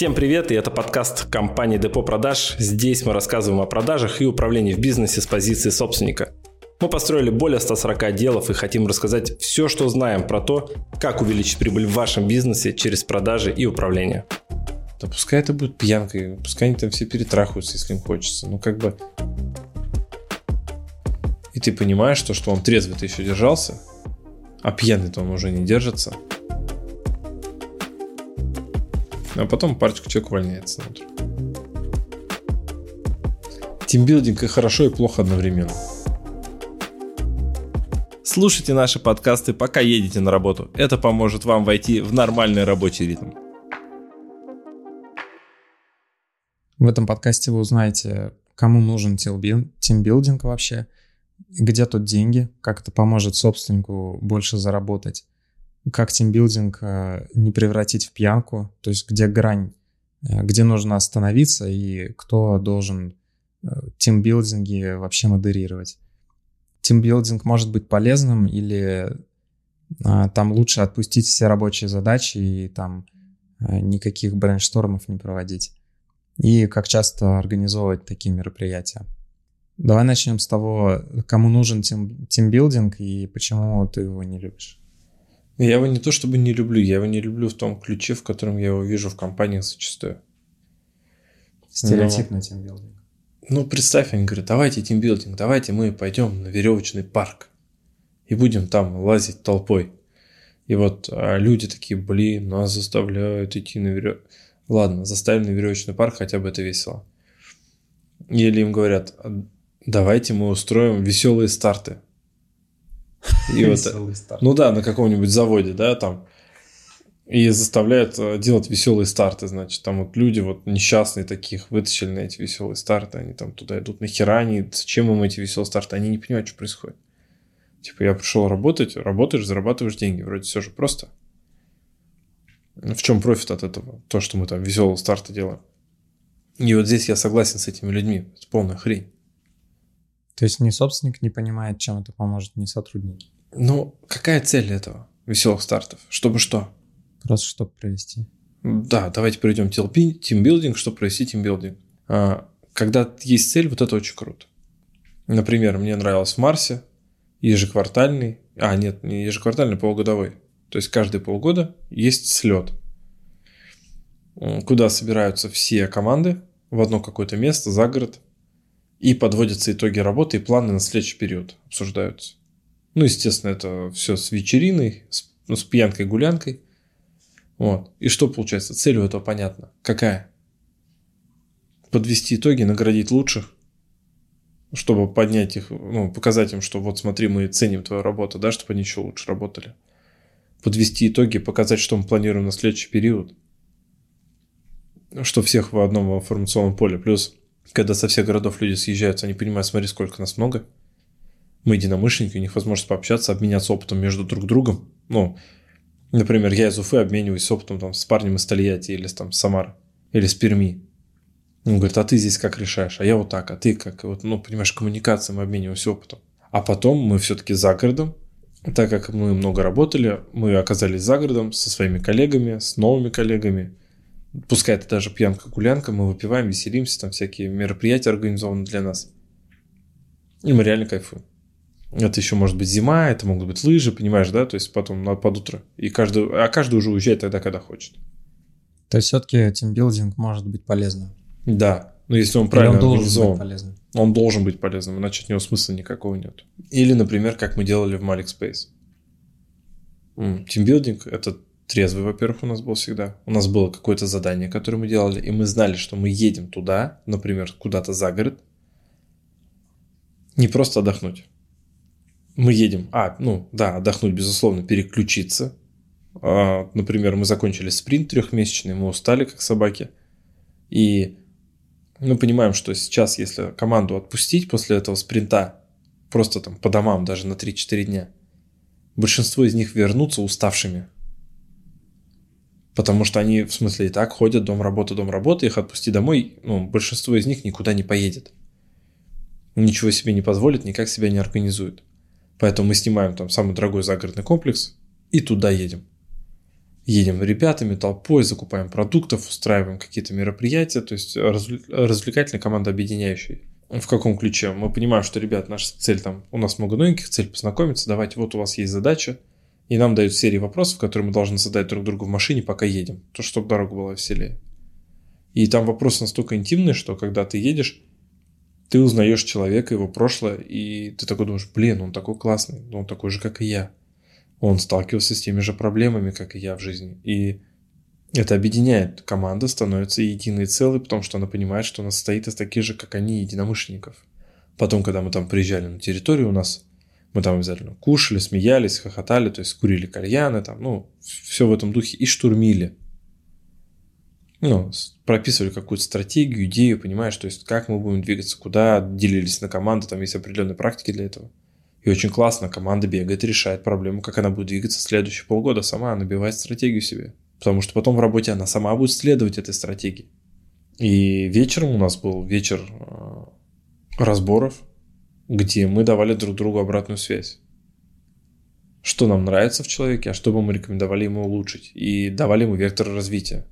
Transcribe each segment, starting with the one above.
Всем привет, и это подкаст компании Депо Продаж. Здесь мы рассказываем о продажах и управлении в бизнесе с позиции собственника. Мы построили более 140 отделов и хотим рассказать все, что знаем про то, как увеличить прибыль в вашем бизнесе через продажи и управление. Да пускай это будет пьянкой, пускай они там все перетрахаются, если им хочется. Ну как бы... И ты понимаешь, то, что он трезвый-то еще держался, а пьяный-то он уже не держится – а потом парочка человек увольняется. Тимбилдинг и хорошо, и плохо одновременно. Слушайте наши подкасты, пока едете на работу. Это поможет вам войти в нормальный рабочий ритм. В этом подкасте вы узнаете, кому нужен тимбилдинг вообще, где тут деньги, как это поможет собственнику больше заработать, как тимбилдинг э, не превратить в пьянку, то есть где грань, э, где нужно остановиться и кто должен э, тимбилдинги вообще модерировать. Тимбилдинг может быть полезным или там лучше отпустить все рабочие задачи и там никаких брейнштормов не проводить. И как часто организовывать такие мероприятия. Давай начнем с того, кому нужен тим, тимбилдинг и почему ты его не любишь. Я его не то чтобы не люблю, я его не люблю в том ключе, в котором я его вижу в компаниях зачастую. Стереотип на тимбилдинг. Ну, представь, они говорят, давайте тимбилдинг, давайте мы пойдем на веревочный парк и будем там лазить толпой. И вот а люди такие, блин, нас заставляют идти на веревочный... Ладно, заставили на веревочный парк, хотя бы это весело. Или им говорят, давайте мы устроим веселые старты. И вот, ну да, на каком-нибудь заводе, да, там. И заставляют э, делать веселые старты, значит, там вот люди вот несчастные таких вытащили на эти веселые старты, они там туда идут, нахера они, зачем им эти веселые старты, они не понимают, что происходит. Типа, я пришел работать, работаешь, зарабатываешь деньги, вроде все же просто. В чем профит от этого? То, что мы там веселые старты делаем. И вот здесь я согласен с этими людьми, это полная хрень. То есть ни собственник не понимает, чем это поможет, ни сотрудники. Ну, какая цель этого веселых стартов? Чтобы что? Просто чтобы провести. Да, давайте к тимбилдинг, чтобы провести тимбилдинг. А, когда есть цель, вот это очень круто. Например, мне нравилось в Марсе ежеквартальный, а нет, не ежеквартальный, полугодовой. То есть каждые полгода есть слет, куда собираются все команды в одно какое-то место за город, и подводятся итоги работы и планы на следующий период обсуждаются. Ну, естественно, это все с вечериной, с, ну, с пьянкой-гулянкой. Вот. И что получается? Цель у этого понятна. Какая? Подвести итоги, наградить лучших, чтобы поднять их, ну, показать им, что вот смотри, мы ценим твою работу, да, чтобы они еще лучше работали. Подвести итоги, показать, что мы планируем на следующий период. Что всех в одном информационном поле. Плюс когда со всех городов люди съезжаются, они понимают, смотри, сколько нас много. Мы единомышленники, у них возможность пообщаться, обменяться опытом между друг другом. Ну, например, я из Уфы обмениваюсь опытом там, с парнем из Тольятти или там, с Самары, или с Перми. Он говорит, а ты здесь как решаешь? А я вот так, а ты как? Вот, ну, понимаешь, коммуникация, мы обмениваемся опытом. А потом мы все-таки за городом, так как мы много работали, мы оказались за городом со своими коллегами, с новыми коллегами, Пускай это даже пьянка-гулянка, мы выпиваем, веселимся, там всякие мероприятия организованы для нас. И мы реально кайфуем. Это еще может быть зима, это могут быть лыжи, понимаешь, да? То есть потом под утро. И каждый, а каждый уже уезжает тогда, когда хочет. То есть все-таки тимбилдинг может быть полезным? Да. Но если он правильно Или он должен быть полезным? Он должен быть полезным, иначе от него смысла никакого нет. Или, например, как мы делали в Malik Space. Тимбилдинг – это трезвый, во-первых, у нас был всегда. У нас было какое-то задание, которое мы делали, и мы знали, что мы едем туда, например, куда-то за город, не просто отдохнуть. Мы едем, а, ну, да, отдохнуть, безусловно, переключиться. А, например, мы закончили спринт трехмесячный, мы устали, как собаки. И мы понимаем, что сейчас, если команду отпустить после этого спринта, просто там по домам даже на 3-4 дня, большинство из них вернутся уставшими, Потому что они, в смысле, и так ходят, дом, работа, дом, работа, их отпусти домой, ну, большинство из них никуда не поедет. Ничего себе не позволит, никак себя не организует. Поэтому мы снимаем там самый дорогой загородный комплекс и туда едем. едем ребятами, толпой, закупаем продуктов, устраиваем какие-то мероприятия, то есть развлекательная команда объединяющая. В каком ключе? Мы понимаем, что, ребят, наша цель там, у нас много новеньких, цель познакомиться, давайте, вот у вас есть задача, и нам дают серии вопросов, которые мы должны задать друг другу в машине, пока едем, то чтобы дорога была веселее. И там вопросы настолько интимные, что когда ты едешь, ты узнаешь человека, его прошлое, и ты такой думаешь, блин, он такой классный, он такой же, как и я. Он сталкивался с теми же проблемами, как и я в жизни. И это объединяет. Команда становится единой целой, потому что она понимает, что она состоит из таких же, как они, единомышленников. Потом, когда мы там приезжали на территорию, у нас мы там обязательно кушали, смеялись, хохотали, то есть курили кальяны, там, ну, все в этом духе, и штурмили. Ну, прописывали какую-то стратегию, идею, понимаешь, то есть как мы будем двигаться, куда, делились на команды, там есть определенные практики для этого. И очень классно, команда бегает, решает проблему, как она будет двигаться следующие полгода сама, набивает стратегию себе. Потому что потом в работе она сама будет следовать этой стратегии. И вечером у нас был вечер э, разборов, где мы давали друг другу обратную связь. Что нам нравится в человеке, а что бы мы рекомендовали ему улучшить. И давали ему вектор развития.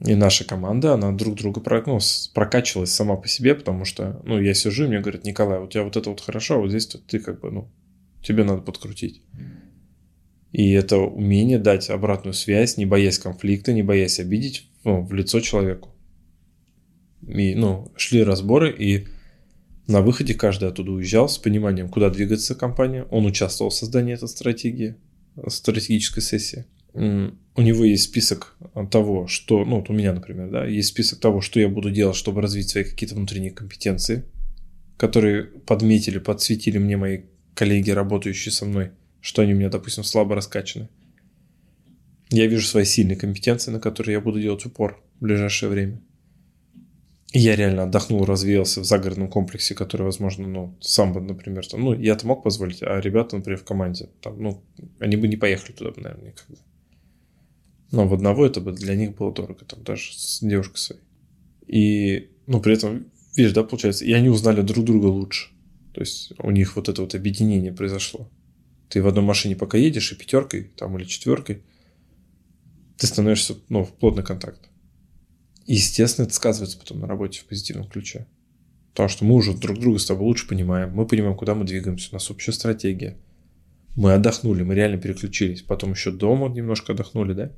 И наша команда, она друг друга ну, прокачивалась сама по себе, потому что, ну, я сижу, и мне говорят, Николай, у тебя вот это вот хорошо, а вот здесь ты как бы, ну, тебе надо подкрутить. И это умение дать обратную связь, не боясь конфликта, не боясь обидеть ну, в лицо человеку. И, ну, шли разборы, и на выходе каждый оттуда уезжал с пониманием, куда двигается компания. Он участвовал в создании этой стратегии, стратегической сессии. У него есть список того, что, ну вот у меня, например, да, есть список того, что я буду делать, чтобы развить свои какие-то внутренние компетенции, которые подметили, подсветили мне мои коллеги, работающие со мной – что они у меня, допустим, слабо раскачаны. Я вижу свои сильные компетенции, на которые я буду делать упор в ближайшее время. Я реально отдохнул, развеялся в загородном комплексе, который, возможно, ну, сам бы, например, там, ну, я-то мог позволить, а ребята, например, в команде, там, ну, они бы не поехали туда, наверное, никогда. Но в одного это бы для них было дорого, там, даже с девушкой своей. И, ну, при этом, видишь, да, получается, и они узнали друг друга лучше. То есть у них вот это вот объединение произошло. Ты в одной машине пока едешь, и пятеркой там, или четверкой, ты становишься ну, в плотный контакт. И, естественно, это сказывается потом на работе в позитивном ключе. Потому что мы уже друг друга с тобой лучше понимаем, мы понимаем, куда мы двигаемся, у нас общая стратегия. Мы отдохнули, мы реально переключились. Потом еще дома немножко отдохнули, да?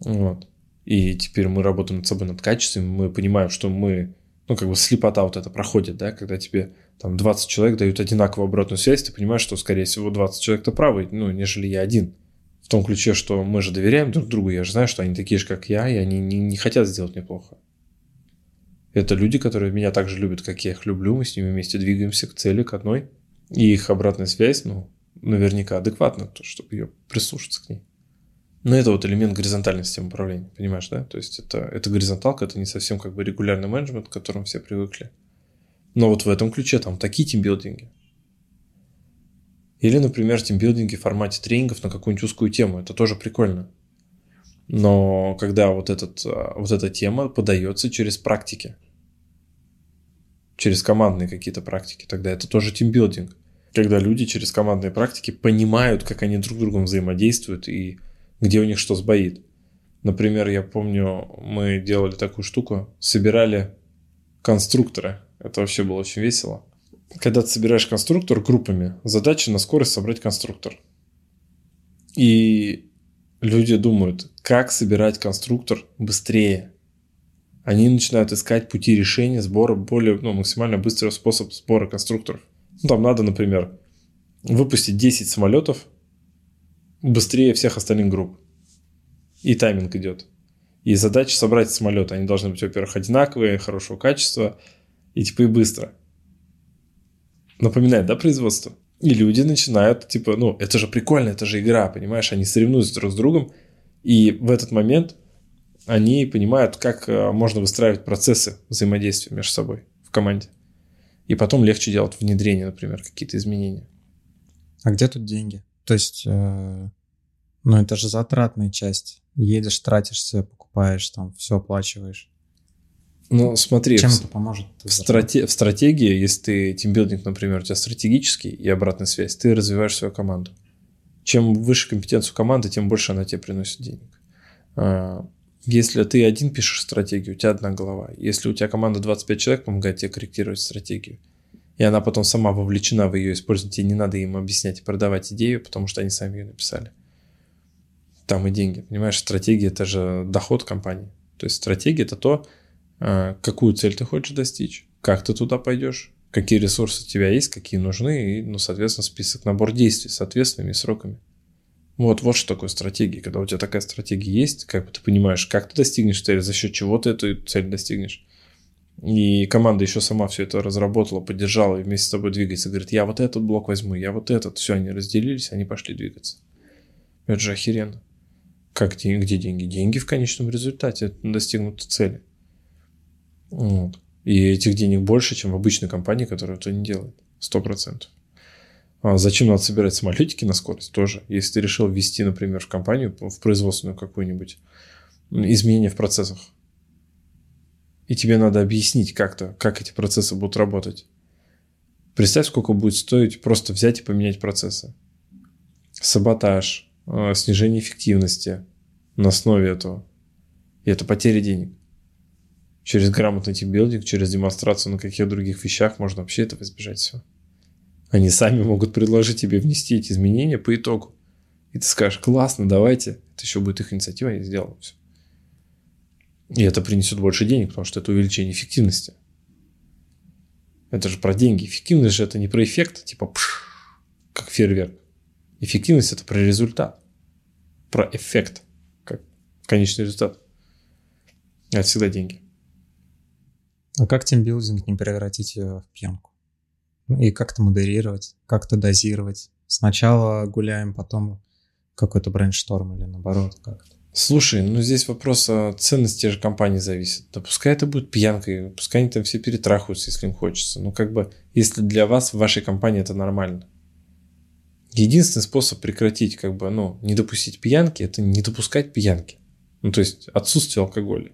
Вот. И теперь мы работаем над собой, над качеством, мы понимаем, что мы, ну, как бы слепота вот это проходит, да, когда тебе там 20 человек дают одинаковую обратную связь, ты понимаешь, что, скорее всего, 20 человек-то правы, ну, нежели я один. В том ключе, что мы же доверяем друг другу, я же знаю, что они такие же, как я, и они не, не хотят сделать мне плохо. Это люди, которые меня так же любят, как я их люблю, мы с ними вместе двигаемся к цели, к одной. И их обратная связь, ну, наверняка адекватна, чтобы ее прислушаться к ней. Но это вот элемент горизонтальной системы управления, понимаешь, да? То есть это, это горизонталка, это не совсем как бы регулярный менеджмент, к которому все привыкли. Но вот в этом ключе там такие тимбилдинги. Или, например, тимбилдинги в формате тренингов на какую-нибудь узкую тему. Это тоже прикольно. Но когда вот, этот, а, вот эта тема подается через практики, через командные какие-то практики, тогда это тоже тимбилдинг. Когда люди через командные практики понимают, как они друг с другом взаимодействуют и где у них что сбоит. Например, я помню, мы делали такую штуку, собирали конструкторы это вообще было очень весело. Когда ты собираешь конструктор группами, задача на скорость собрать конструктор. И люди думают, как собирать конструктор быстрее. Они начинают искать пути решения сбора более, ну, максимально быстрого способа сбора конструкторов. Ну, там надо, например, выпустить 10 самолетов быстрее всех остальных групп. И тайминг идет. И задача собрать самолеты. Они должны быть, во-первых, одинаковые, хорошего качества – и типа и быстро. Напоминает, да, производство? И люди начинают, типа, ну, это же прикольно, это же игра, понимаешь? Они соревнуются друг с другом, и в этот момент они понимают, как э, можно выстраивать процессы взаимодействия между собой в команде. И потом легче делать внедрение, например, какие-то изменения. А где тут деньги? То есть, э, ну, это же затратная часть. Едешь, тратишься, покупаешь, там, все оплачиваешь. Ну, смотри. Чем это поможет? В, страте- в стратегии, если ты тимбилдинг, например, у тебя стратегический и обратная связь, ты развиваешь свою команду. чем выше компетенцию команды, тем больше она тебе приносит денег. А, если ты один пишешь стратегию, у тебя одна голова. Если у тебя команда 25 человек помогает тебе корректировать стратегию, и она потом сама вовлечена в ее использование, тебе не надо им объяснять и продавать идею, потому что они сами ее написали. Там и деньги. Понимаешь, стратегия – это же доход компании. То есть стратегия – это то, какую цель ты хочешь достичь, как ты туда пойдешь, какие ресурсы у тебя есть, какие нужны, и, ну, соответственно, список, набор действий с ответственными сроками. Вот, вот что такое стратегия. Когда у тебя такая стратегия есть, как бы ты понимаешь, как ты достигнешь цели, за счет чего ты эту цель достигнешь. И команда еще сама все это разработала, поддержала и вместе с тобой двигается. Говорит, я вот этот блок возьму, я вот этот. Все, они разделились, они пошли двигаться. Это же охеренно. Как? Где деньги? Деньги в конечном результате достигнуты цели. Вот. И этих денег больше, чем в обычной компании, которая это не делает. Сто процентов. А зачем надо собирать самолетики на скорость? Тоже. Если ты решил ввести, например, в компанию, в производственную какую-нибудь, изменения в процессах, и тебе надо объяснить как-то, как эти процессы будут работать. Представь, сколько будет стоить просто взять и поменять процессы. Саботаж, а, снижение эффективности на основе этого. И это потеря денег. Через грамотный тимбилдинг, через демонстрацию на каких других вещах можно вообще этого избежать всего. Они сами могут предложить тебе внести эти изменения по итогу. И ты скажешь, классно, давайте. Это еще будет их инициатива, я сделал все. И это принесет больше денег, потому что это увеличение эффективности. Это же про деньги. Эффективность же это не про эффект, типа пш, как фейерверк. Эффективность это про результат. Про эффект, как конечный результат. Это всегда деньги. А как тимбилдинг не превратить в пьянку? И как-то модерировать, как-то дозировать. Сначала гуляем, потом какой-то брейншторм или наоборот как-то. Слушай, ну здесь вопрос о ценности же компании зависит. Да пускай это будет пьянкой, пускай они там все перетрахаются, если им хочется. Ну как бы, если для вас в вашей компании это нормально. Единственный способ прекратить, как бы, ну, не допустить пьянки, это не допускать пьянки. Ну, то есть отсутствие алкоголя.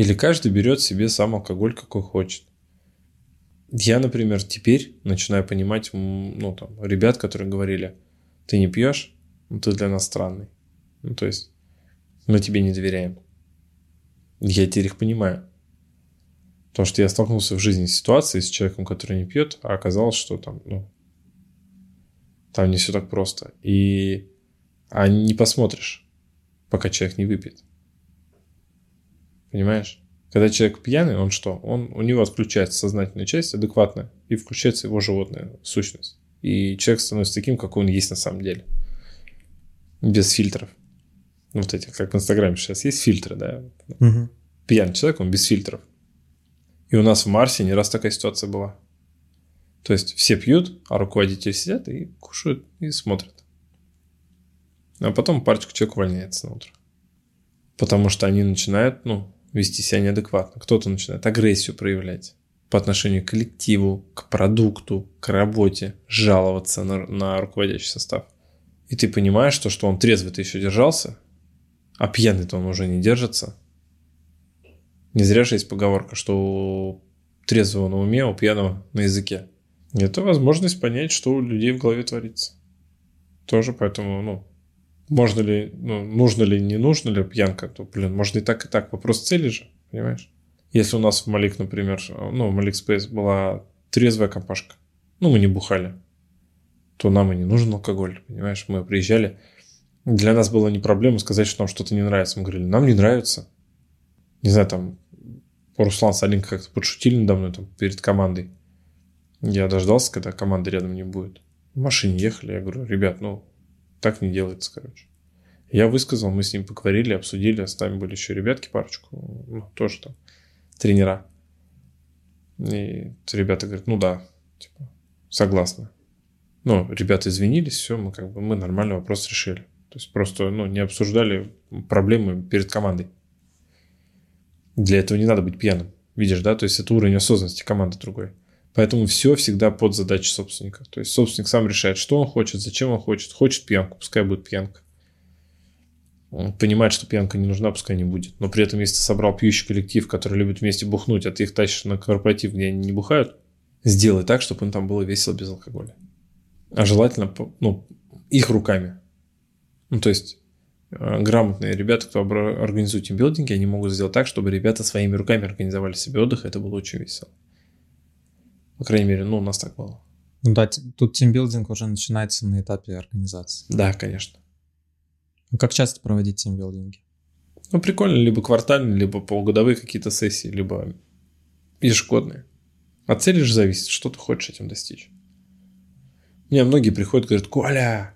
Или каждый берет себе сам алкоголь, какой хочет. Я, например, теперь начинаю понимать, ну, там, ребят, которые говорили, ты не пьешь, ну, ты для нас странный. Ну, то есть, мы тебе не доверяем. Я теперь их понимаю. Потому что я столкнулся в жизни с ситуацией с человеком, который не пьет, а оказалось, что там, ну, там не все так просто. И а не посмотришь, пока человек не выпьет. Понимаешь? Когда человек пьяный, он что? Он, у него отключается сознательная часть адекватная, и включается его животная сущность. И человек становится таким, как он есть на самом деле. Без фильтров. Вот эти, как в Инстаграме сейчас есть фильтры, да? Угу. Пьяный человек, он без фильтров. И у нас в Марсе не раз такая ситуация была. То есть все пьют, а руководители сидят и кушают и смотрят. А потом парочка человек увольняется на утро. Потому что они начинают, ну, вести себя неадекватно. Кто-то начинает агрессию проявлять по отношению к коллективу, к продукту, к работе, жаловаться на, на руководящий состав. И ты понимаешь, что, что он трезвый-то еще держался, а пьяный-то он уже не держится. Не зря же есть поговорка, что у трезвого на уме, а у пьяного на языке. Это возможность понять, что у людей в голове творится. Тоже поэтому, ну, можно ли, ну, нужно ли, не нужно ли пьянка, то, блин, можно и так, и так. Вопрос цели же, понимаешь? Если у нас в Малик, например, ну, в Малик Спейс была трезвая компашка, ну, мы не бухали, то нам и не нужен алкоголь, понимаешь? Мы приезжали, для нас было не проблема сказать, что нам что-то не нравится. Мы говорили, нам не нравится. Не знаю, там, Руслан с Алинкой как-то подшутили надо мной там, перед командой. Я дождался, когда команды рядом не будет. В машине ехали, я говорю, ребят, ну, так не делается, короче. Я высказал, мы с ним поговорили, обсудили, с нами были еще ребятки парочку, ну, тоже там тренера. И ребята говорят, ну да, типа, согласны. Ну, ребята извинились, все, мы как бы, мы нормально вопрос решили. То есть просто, ну, не обсуждали проблемы перед командой. Для этого не надо быть пьяным. Видишь, да? То есть это уровень осознанности команды другой. Поэтому все всегда под задачей собственника. То есть собственник сам решает, что он хочет, зачем он хочет. Хочет пьянку, пускай будет пьянка. Он понимает, что пьянка не нужна, пускай не будет. Но при этом, если ты собрал пьющий коллектив, который любит вместе бухнуть, а ты их тащишь на корпоратив, где они не бухают, сделай так, чтобы им там было весело без алкоголя. а желательно ну, их руками. Ну, то есть э, грамотные ребята, кто организует тимбилдинги, они могут сделать так, чтобы ребята своими руками организовали себе отдых, это было очень весело. По крайней мере, ну, у нас так было. Ну да, тут тимбилдинг уже начинается на этапе организации. Да, конечно. А как часто проводить тимбилдинги? Ну, прикольно, либо квартальные, либо полугодовые какие-то сессии, либо ежегодные. От цели же зависит, что ты хочешь этим достичь. У меня многие приходят и говорят, Коля,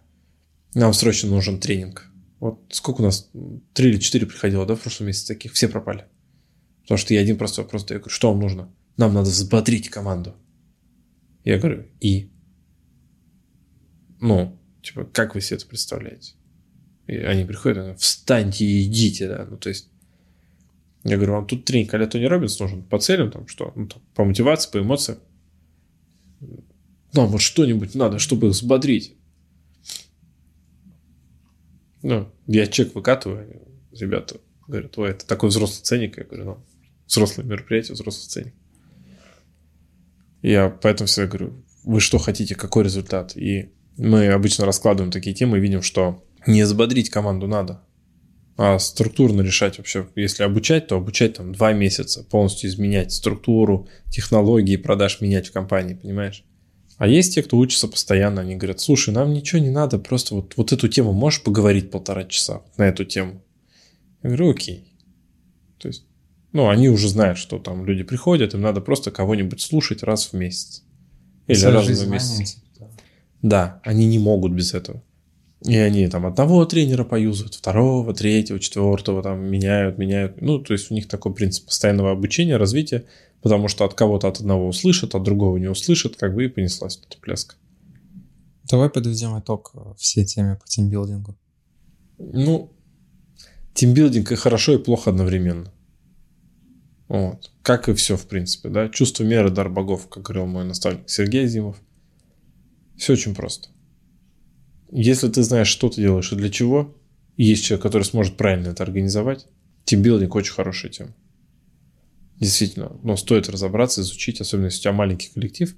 нам срочно нужен тренинг. Вот сколько у нас, три или четыре приходило, да, в прошлом месяце таких, все пропали. Потому что я один простой вопрос, я говорю, что вам нужно? Нам надо взбодрить команду. Я говорю, и? Ну, типа, как вы себе это представляете? И они приходят, встаньте и идите, да, ну, то есть я говорю, вам тут тренинг а Тони Робинс нужен по целям, там что, ну, там, по мотивации, по эмоциям. Нам вот что-нибудь надо, чтобы их взбодрить. Ну, я чек выкатываю, ребята говорят, ой, это такой взрослый ценник. Я говорю, ну, взрослое мероприятие, взрослый ценник. Я поэтому всегда говорю, вы что хотите, какой результат? И мы обычно раскладываем такие темы и видим, что не взбодрить команду надо, а структурно решать вообще. Если обучать, то обучать там два месяца, полностью изменять структуру, технологии продаж менять в компании, понимаешь? А есть те, кто учится постоянно, они говорят, слушай, нам ничего не надо, просто вот, вот эту тему можешь поговорить полтора часа на эту тему? Я говорю, окей. То есть, ну, они уже знают, что там люди приходят, им надо просто кого-нибудь слушать раз в месяц. Или раз в месяц. Да, они не могут без этого. И они там одного тренера поюзают, второго, третьего, четвертого там меняют, меняют. Ну, то есть у них такой принцип постоянного обучения, развития, потому что от кого-то от одного услышат, от другого не услышат, как бы и понеслась эта пляска. Давай подведем итог э, всей теме по тимбилдингу. Ну, тимбилдинг и хорошо, и плохо одновременно. Вот. Как и все, в принципе, да. Чувство меры, дар богов, как говорил мой наставник Сергей Зимов. Все очень просто. Если ты знаешь, что ты делаешь и для чего, и есть человек, который сможет правильно это организовать, тимбилдинг очень хорошая тема. Действительно, но стоит разобраться, изучить, особенно если у тебя маленький коллектив,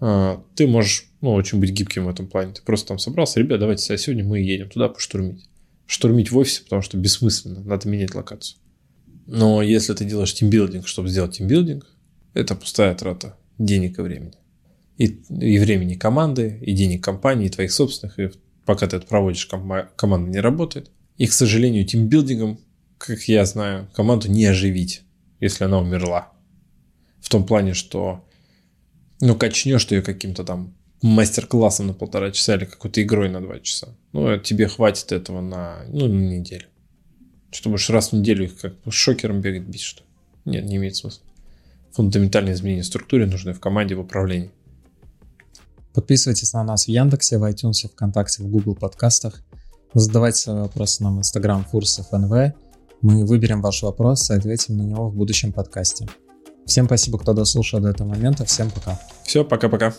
а, ты можешь ну, очень быть гибким в этом плане. Ты просто там собрался, ребят, давайте а сегодня мы едем туда поштурмить. Штурмить в офисе, потому что бессмысленно, надо менять локацию. Но если ты делаешь тимбилдинг, чтобы сделать тимбилдинг, это пустая трата денег и времени и, и времени команды, и денег компании, и твоих собственных, и пока ты это проводишь, ком- команда не работает. И, к сожалению, тимбилдингом, как я знаю, команду не оживить, если она умерла. В том плане, что ну, качнешь ты ее каким-то там мастер-классом на полтора часа или какой-то игрой на два часа. Ну, тебе хватит этого на, ну, неделю. Что будешь раз в неделю их как шокером бегать, бить, что Нет, не имеет смысла. Фундаментальные изменения в структуре нужны в команде, в управлении. Подписывайтесь на нас в Яндексе, в iTunes, ВКонтакте, в Google подкастах. Задавайте свои вопросы нам в Instagram Фурсов НВ. Мы выберем ваш вопрос и ответим на него в будущем подкасте. Всем спасибо, кто дослушал до этого момента. Всем пока. Все, пока-пока.